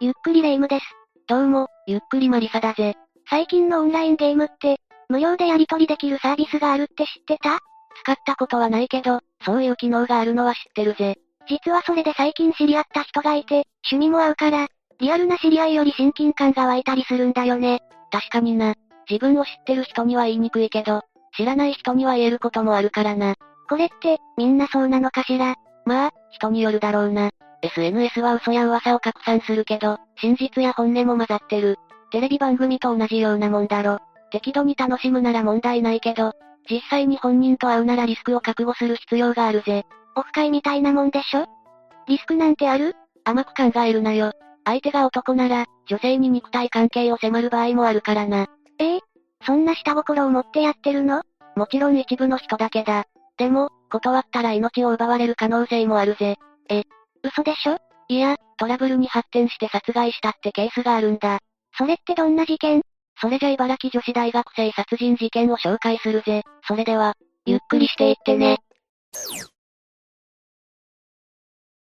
ゆっくりレ夢ムです。どうも、ゆっくりマリサだぜ。最近のオンラインゲームって、無料でやり取りできるサービスがあるって知ってた？使ったことはないけど、そういう機能があるのは知ってるぜ。実はそれで最近知り合った人がいて、趣味も合うから、リアルな知り合いより親近感が湧いたりするんだよね。確かにな。自分を知ってる人には言いにくいけど、知らない人には言えることもあるからな。これって、みんなそうなのかしら？まあ、人によるだろうな。SNS は嘘や噂を拡散するけど、真実や本音も混ざってる。テレビ番組と同じようなもんだろ。適度に楽しむなら問題ないけど、実際に本人と会うならリスクを覚悟する必要があるぜ。オフ会みたいなもんでしょ？リスクなんてある？甘く考えるなよ。相手が男なら、女性に肉体関係を迫る場合もあるからな。ええ？そんな下心を持ってやってるの？もちろん一部の人だけだ。でも、断ったら命を奪われる可能性もあるぜ。え、嘘でしょ？いや、トラブルに発展して殺害したってケースがあるんだ。それってどんな事件？それじゃ茨城女子大学生殺人事件を紹介するぜ。それでは、ゆっくりしていってね。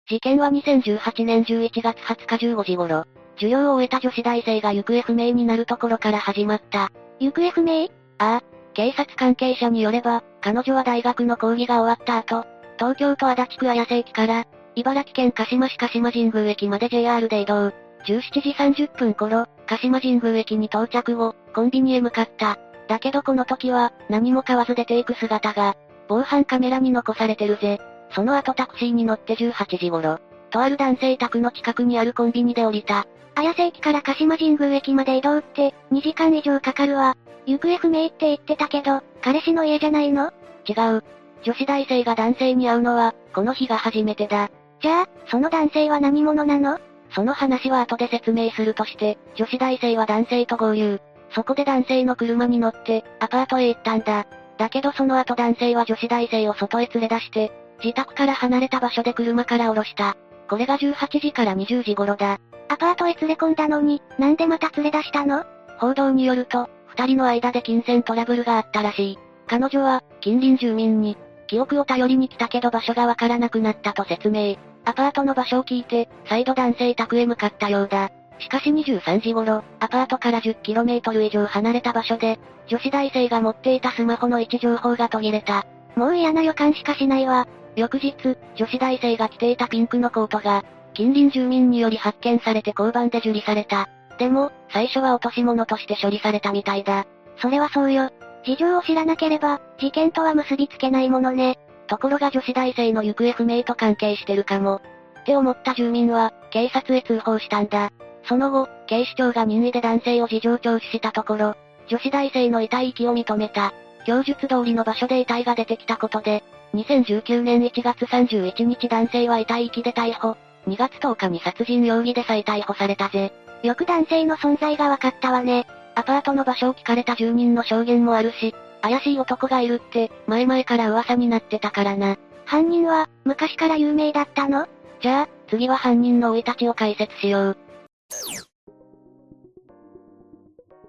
事件は2018年11月20日15時頃、授業を終えた女子大生が行方不明になるところから始まった。行方不明？ああ、警察関係者によれば、彼女は大学の講義が終わった後、東京都足立区綾瀬駅から、茨城県鹿島市鹿島神宮駅まで JR で移動。17時30分頃、鹿島神宮駅に到着後、コンビニへ向かった。だけどこの時は、何も買わず出ていく姿が、防犯カメラに残されてるぜ。その後タクシーに乗って18時頃、とある男性宅の近くにあるコンビニで降りた。綾瀬駅から鹿島神宮駅まで移動って、2時間以上かかるわ。行方不明って言ってたけど、彼氏の家じゃないの？違う。女子大生が男性に会うのは、この日が初めてだ。じゃあ、その男性は何者なの？その話は後で説明するとして、女子大生は男性と合流。そこで男性の車に乗って、アパートへ行ったんだ。だけどその後男性は女子大生を外へ連れ出して、自宅から離れた場所で車から降ろした。これが18時から20時頃だ。アパートへ連れ込んだのに、なんでまた連れ出したの？報道によると、二人の間で金銭トラブルがあったらしい。彼女は、近隣住民に、記憶を頼りに来たけど場所がわからなくなったと説明。アパートの場所を聞いて、再度男性宅へ向かったようだ。しかし23時頃、アパートから 10km 以上離れた場所で、女子大生が持っていたスマホの位置情報が途切れた。もう嫌な予感しかしないわ。翌日、女子大生が着ていたピンクのコートが、近隣住民により発見されて交番で受理された。でも、最初は落とし物として処理されたみたいだ。それはそうよ。事情を知らなければ、事件とは結びつけないものね。ところが女子大生の行方不明と関係してるかも。って思った住民は、警察へ通報したんだ。その後、警視庁が任意で男性を事情聴取したところ、女子大生の遺体遺棄を認めた。供述通りの場所で遺体が出てきたことで、2019年1月31日男性は遺体遺棄で逮捕。2月10日に殺人容疑で再逮捕されたぜ。よく男性の存在が分かったわね。アパートの場所を聞かれた住人の証言もあるし、怪しい男がいるって、前々から噂になってたからな。犯人は、昔から有名だったの？じゃあ、次は犯人の生い立ちを解説しよう。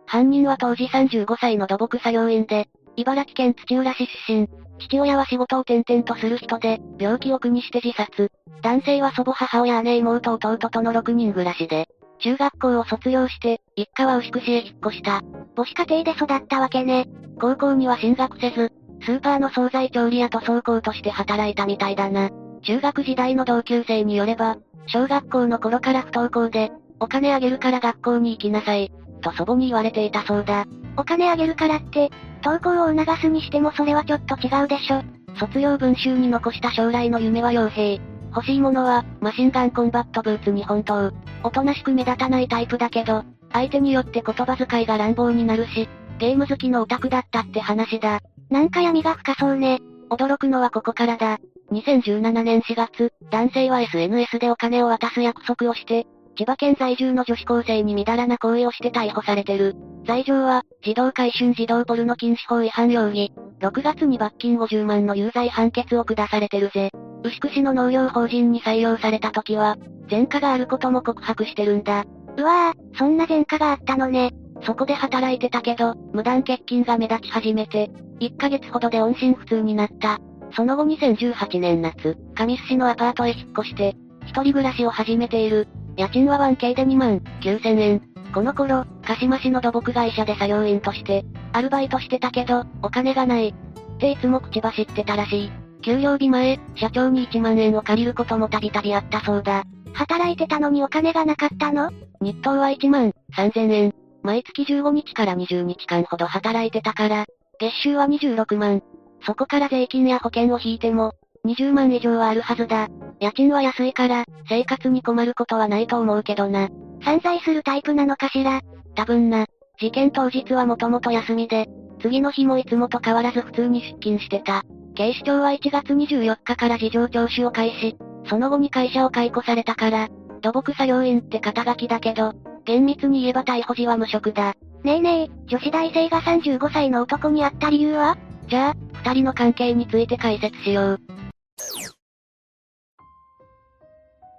犯人は当時35歳の土木作業員で、茨城県土浦市出身。父親は仕事を転々とする人で、病気を苦にして自殺。男性は祖母母親姉妹弟との6人暮らしで、中学校を卒業して、一家は牛久市へ引っ越した。母子家庭で育ったわけね。高校には進学せず、スーパーの惣菜調理屋と倉庫として働いたみたいだな。中学時代の同級生によれば、小学校の頃から不登校で、お金あげるから学校に行きなさい、と祖母に言われていたそうだ。お金あげるからって、登校を促すにしてもそれはちょっと違うでしょ。卒業文集に残した将来の夢は傭兵。欲しいものは、マシンガンコンバットブーツに本当。おとなしく目立たないタイプだけど、相手によって言葉遣いが乱暴になるし、ゲーム好きのオタクだったって話だ。なんか闇が深そうね。驚くのはここからだ。2017年4月、男性は SNS でお金を渡す約束をして、千葉県在住の女子高生にみだらな行為をして逮捕されてる。罪状は、児童回春児童ポルノ禁止法違反容疑。6月に罰金50万の有罪判決を下されてるぜ。牛久市の農業法人に採用された時は、前科があることも告白してるんだ。うわぁ、そんな前科があったのね。そこで働いてたけど、無断欠勤が目立ち始めて、1ヶ月ほどで音信不通になった。その後2018年夏、上須市のアパートへ引っ越して、一人暮らしを始めている。家賃は 1K で2万9000円。この頃、鹿島市の土木会社で作業員として、アルバイトしてたけど、お金がない。っていつも口走ってたらしい。給料日前、社長に1万円を借りることもたびたびあったそうだ。働いてたのにお金がなかったの？日当は1万3000円。毎月15日から20日間ほど働いてたから、月収は26万。そこから税金や保険を引いても、20万以上はあるはずだ。家賃は安いから、生活に困ることはないと思うけどな。散財するタイプなのかしら？多分な。事件当日はもともと休みで、次の日もいつもと変わらず普通に出勤してた。警視庁は1月24日から事情聴取を開始。その後に会社を解雇されたから、土木作業員って肩書きだけど、厳密に言えば逮捕時は無職だ。ねえねえ、女子大生が35歳の男に会った理由は？じゃあ、二人の関係について解説しよう。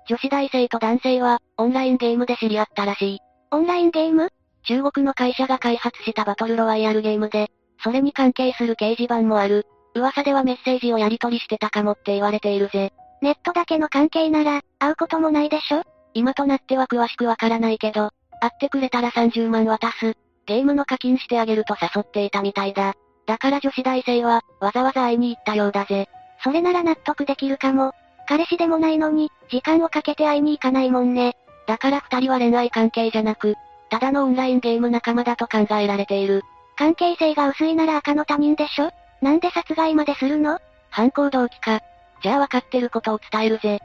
女子大生と男性は、オンラインゲームで知り合ったらしい。オンラインゲーム？中国の会社が開発したバトルロワイヤルゲームで、それに関係する掲示板もある。噂ではメッセージをやり取りしてたかもって言われているぜ。ネットだけの関係なら、会うこともないでしょ？今となっては詳しくわからないけど、会ってくれたら30万渡す。ゲームの課金してあげると誘っていたみたいだ。だから女子大生は、わざわざ会いに行ったようだぜ。それなら納得できるかも。彼氏でもないのに、時間をかけて会いに行かないもんね。だから二人は恋愛関係じゃなく、ただのオンラインゲーム仲間だと考えられている。関係性が薄いなら赤の他人でしょ？なんで殺害までするの？犯行動機か。じゃあ分かってることを伝えるぜ。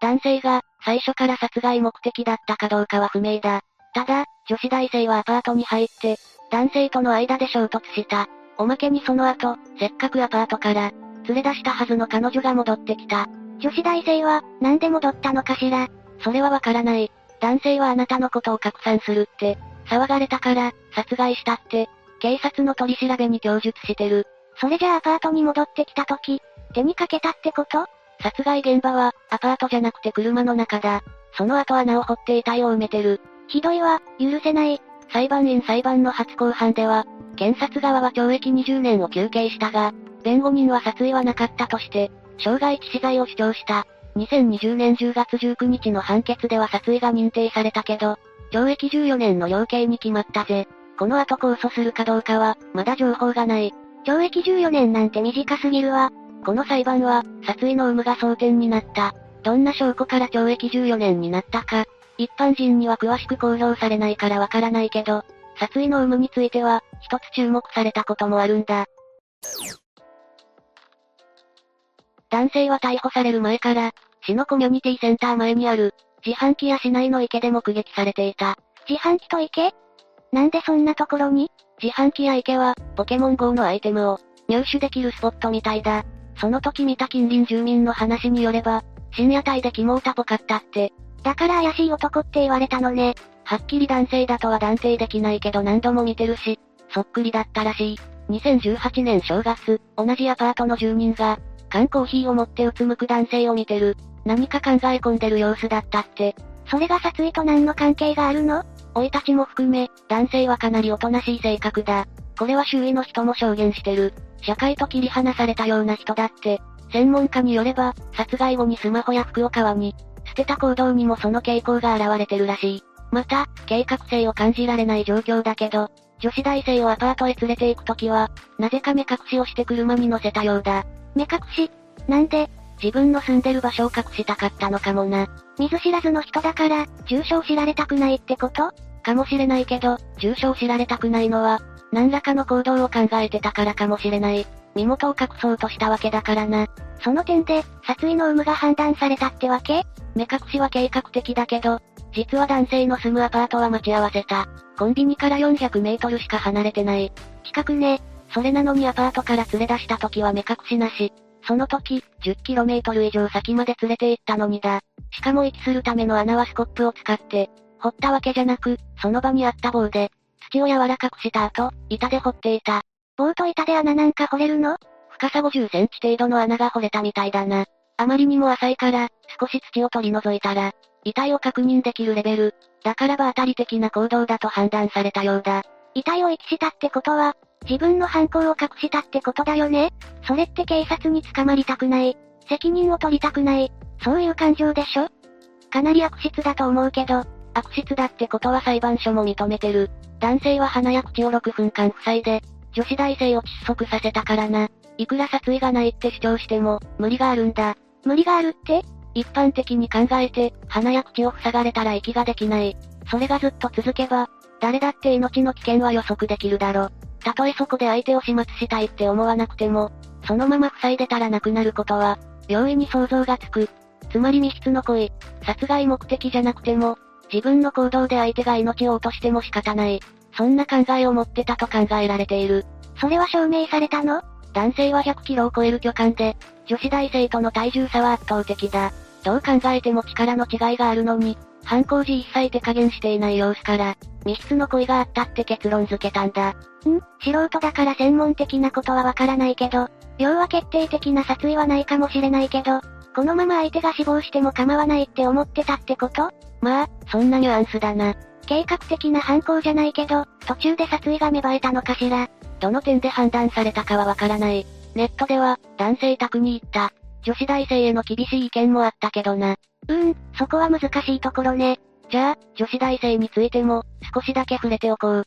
男性が、最初から殺害目的だったかどうかは不明だ。ただ、女子大生はアパートに入って、男性との間で衝突した。おまけにその後、せっかくアパートから、連れ出したはずの彼女が戻ってきた。女子大生は、なんで戻ったのかしら？それはわからない。男性はあなたのことを拡散するって、騒がれたから、殺害したって、警察の取り調べに供述してる。それじゃあアパートに戻ってきた時、手にかけたってこと？殺害現場は、アパートじゃなくて車の中だ。その後穴を掘って遺体を埋めてる。ひどいわ、許せない。裁判員裁判の初公判では、検察側は懲役20年を求刑したが、弁護人は殺意はなかったとして、傷害致死罪を主張した。2020年10月19日の判決では殺意が認定されたけど、懲役14年の量刑に決まったぜ。この後控訴するかどうかは、まだ情報がない。懲役14年なんて短すぎるわ。この裁判は、殺意の有無が争点になった。どんな証拠から懲役14年になったか、一般人には詳しく公表されないからわからないけど、殺意の有無については、一つ注目されたこともあるんだ。男性は逮捕される前から、市のコミュニティセンター前にある、自販機や市内の池で目撃されていた。自販機と池？なんでそんなところに？自販機や池は、ポケモン GO のアイテムを、入手できるスポットみたいだ。その時見た近隣住民の話によれば、深夜帯で肝をタポかったって。だから怪しい男って言われたのね。はっきり男性だとは断定できないけど何度も見てるし、そっくりだったらしい。2018年正月、同じアパートの住人が、缶コーヒーを持ってうつむく男性を見てる。何か考え込んでる様子だったって。それが殺意と何の関係があるの？老いたちも含め、男性はかなりおとなしい性格だ。これは周囲の人も証言してる。社会と切り離されたような人だって。専門家によれば、殺害後にスマホや服を川に、捨てた行動にもその傾向が現れてるらしい。また、計画性を感じられない状況だけど、女子大生をアパートへ連れて行くときは、なぜか目隠しをして車に乗せたようだ。目隠し？なんで？自分の住んでる場所を隠したかったのかもな。見ず知らずの人だから、住所を知られたくないってこと？かもしれないけど、住所を知られたくないのは、何らかの行動を考えてたからかもしれない。身元を隠そうとしたわけだからな。その点で、殺意の有無が判断されたってわけ？目隠しは計画的だけど、実は男性の住むアパートは待ち合わせた。コンビニから400メートルしか離れてない。近くね。それなのにアパートから連れ出した時は目隠しなし。その時、10km 以上先まで連れて行ったのにだ。しかも息するための穴はスコップを使って、掘ったわけじゃなく、その場にあった棒で、土を柔らかくした後、板で掘っていた。棒と板で穴なんか掘れるの？深さ50センチ程度の穴が掘れたみたいだな。あまりにも浅いから、少し土を取り除いたら、遺体を確認できるレベル。だから場当たり的な行動だと判断されたようだ。遺体を遺棄したってことは、自分の犯行を隠したってことだよね？それって警察に捕まりたくない。責任を取りたくない。そういう感情でしょ？かなり悪質だと思うけど、悪質だってことは裁判所も認めてる。男性は鼻や口を6分間塞いで、女子大生を窒息させたからな。いくら殺意がないって主張しても、無理があるんだ。無理があるって？一般的に考えて、鼻や口を塞がれたら息ができない。それがずっと続けば、誰だって命の危険は予測できるだろ。たとえそこで相手を始末したいって思わなくても、そのまま塞いでたら亡くなることは、容易に想像がつく。つまり密室の恋、殺害目的じゃなくても、自分の行動で相手が命を落としても仕方ない。そんな考えを持ってたと考えられている。それは証明されたの？男性は100キロを超える巨漢で、女子大生との体重差は圧倒的だ。どう考えても力の違いがあるのに、犯行時一切手加減していない様子から、密室の恋があったって結論付けたんだ。ん？素人だから専門的なことはわからないけど、要は決定的な殺意はないかもしれないけど、このまま相手が死亡しても構わないって思ってたってこと？まあ、そんなニュアンスだな。計画的な犯行じゃないけど、途中で殺意が芽生えたのかしら。どの点で判断されたかはわからない。ネットでは、男性宅に行った。女子大生への厳しい意見もあったけどな。うーん、そこは難しいところね。じゃあ、女子大生についても、少しだけ触れておこう。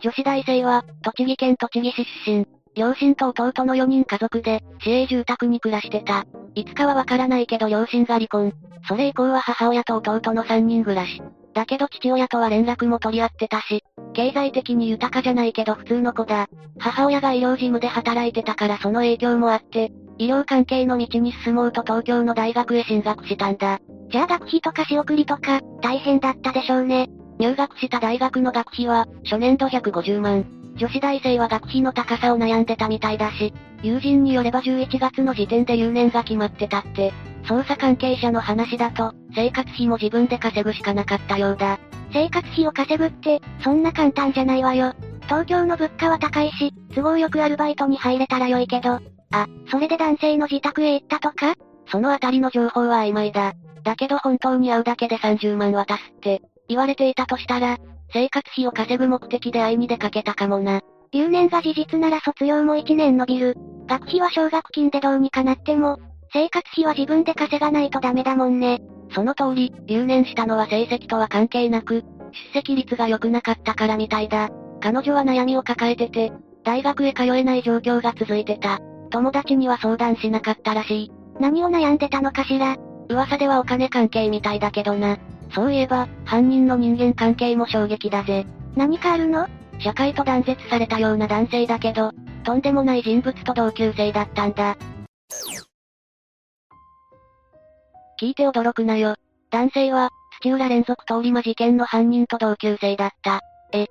女子大生は、栃木県栃木市出身。両親と弟の4人家族で、市営住宅に暮らしてた。いつかはわからないけど両親が離婚。それ以降は母親と弟の3人暮らし。だけど父親とは連絡も取り合ってたし、経済的に豊かじゃないけど普通の子だ。母親が医療事務で働いてたからその影響もあって、医療関係の道に進もうと東京の大学へ進学したんだ。じゃあ学費とか仕送りとか、大変だったでしょうね。入学した大学の学費は、初年度150万。女子大生は学費の高さを悩んでたみたいだし、友人によれば11月の時点で留年が決まってたって。捜査関係者の話だと、生活費も自分で稼ぐしかなかったようだ。生活費を稼ぐって、そんな簡単じゃないわよ。東京の物価は高いし、都合よくアルバイトに入れたら良いけど。あ、それで男性の自宅へ行ったとか？そのあたりの情報は曖昧だ。だけど本当に会うだけで30万渡すって、言われていたとしたら、生活費を稼ぐ目的で会いに出かけたかもな。留年が事実なら卒業も1年伸びる。学費は奨学金でどうにかなっても、生活費は自分で稼がないとダメだもんね。その通り、留年したのは成績とは関係なく、出席率が良くなかったからみたいだ。彼女は悩みを抱えてて、大学へ通えない状況が続いてた。友達には相談しなかったらしい。何を悩んでたのかしら噂ではお金関係みたいだけどな。そういえば、犯人の人間関係も衝撃だぜ。何かあるの？社会と断絶されたような男性だけど、とんでもない人物と同級生だったんだ。聞いて驚くなよ。男性は、土浦連続通り魔事件の犯人と同級生だった。え、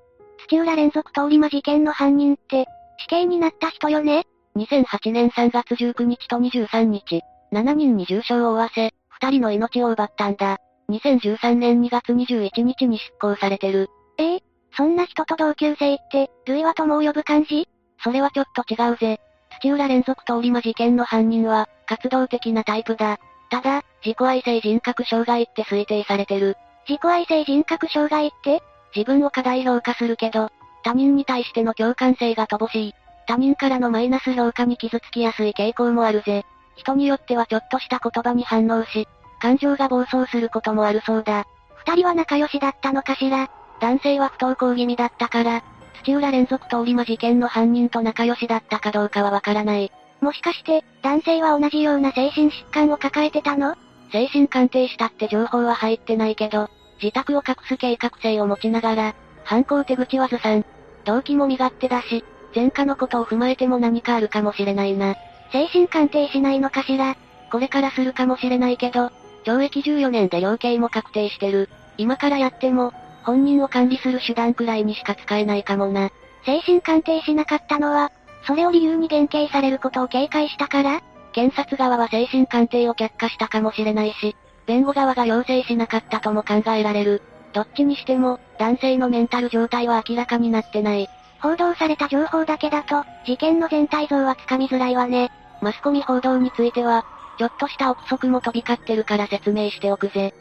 土浦連続通り魔事件の犯人って、死刑になった人よね？2008年3月19日と23日、7人に重傷を負わせ、2人の命を奪ったんだ。2013年2月21日に執行されてる。ええそんな人と同級生って、類は友を呼ぶ感じ？それはちょっと違うぜ。土浦連続通り魔事件の犯人は、活動的なタイプだ。ただ、自己愛性人格障害って推定されてる。自己愛性人格障害って？自分を過大評価するけど、他人に対しての共感性が乏しい。他人からのマイナス評価に傷つきやすい傾向もあるぜ。人によってはちょっとした言葉に反応し、感情が暴走することもあるそうだ。二人は仲良しだったのかしら？男性は不登校気味だったから、土浦連続通り魔事件の犯人と仲良しだったかどうかはわからない。もしかして、男性は同じような精神疾患を抱えてたの？精神鑑定したって情報は入ってないけど、自宅を隠す計画性を持ちながら、犯行手口はずさん。動機も身勝手だし、前科のことを踏まえても何かあるかもしれないな。精神鑑定しないのかしらこれからするかもしれないけど、懲役14年で量刑も確定してる。今からやっても、本人を管理する手段くらいにしか使えないかもな。精神鑑定しなかったのは、それを理由に減刑されることを警戒したから検察側は精神鑑定を却下したかもしれないし、弁護側が要請しなかったとも考えられる。どっちにしても、男性のメンタル状態は明らかになってない。報道された情報だけだと、事件の全体像はつかみづらいわね。マスコミ報道については、ちょっとした憶測も飛び交ってるから説明しておくぜ。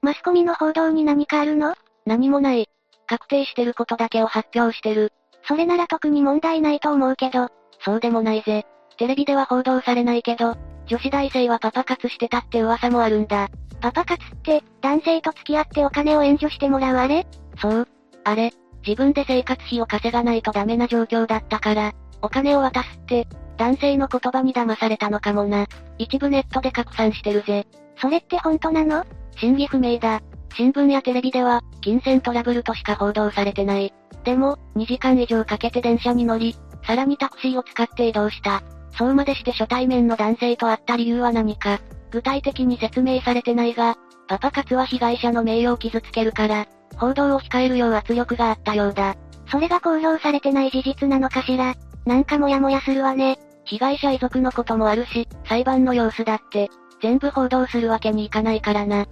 マスコミの報道に何かあるの？何もない。確定してることだけを発表してる。それなら特に問題ないと思うけど、そうでもないぜ。テレビでは報道されないけど、女子大生はパパ活してたって噂もあるんだ。パパ活って、男性と付き合ってお金を援助してもらうあれ？そう。あれ、自分で生活費を稼がないとダメな状況だったから、お金を渡すって、男性の言葉に騙されたのかもな。一部ネットで拡散してるぜ。それって本当なの？真偽不明だ。新聞やテレビでは、金銭トラブルとしか報道されてない。でも、2時間以上かけて電車に乗り、さらにタクシーを使って移動した。そうまでして初対面の男性と会った理由は何か、具体的に説明されてないが、パパ活は被害者の名誉を傷つけるから、報道を控えるよう圧力があったようだ。それが公表されてない事実なのかしら。なんかモヤモヤするわね。被害者遺族のこともあるし、裁判の様子だって、全部報道するわけにいかないからな。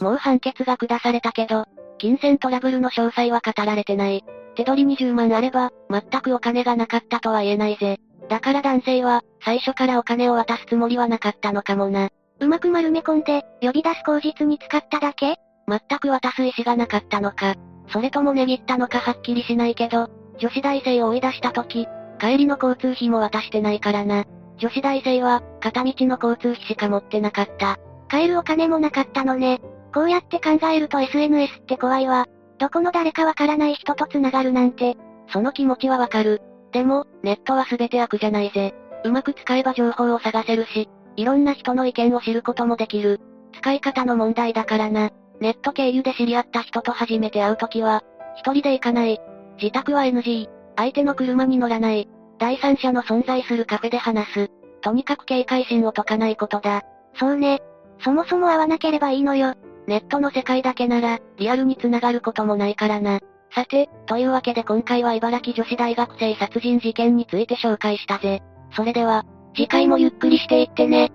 もう判決が下されたけど、金銭トラブルの詳細は語られてない。手取り20万あれば、全くお金がなかったとは言えないぜ。だから男性は、最初からお金を渡すつもりはなかったのかもな。うまく丸め込んで、呼び出す口実に使っただけ？全く渡す意思がなかったのか。それとも値切ったのかはっきりしないけど、女子大生を追い出した時、帰りの交通費も渡してないからな。女子大生は、片道の交通費しか持ってなかった。帰るお金もなかったのね。こうやって考えると SNS って怖いわ。どこの誰かわからない人と繋がるなんて。その気持ちはわかる。でも、ネットは全て悪じゃないぜ。うまく使えば情報を探せるし、いろんな人の意見を知ることもできる。使い方の問題だからな。ネット経由で知り合った人と初めて会うときは、一人で行かない。自宅は NG。相手の車に乗らない。第三者の存在するカフェで話す。とにかく警戒心を解かないことだ。そうね。そもそも会わなければいいのよ。ネットの世界だけなら、リアルに繋がることもないからな。さて、というわけで今回は茨城女子大学生殺人事件について紹介したぜ。それでは、次回もゆっくりしていってね。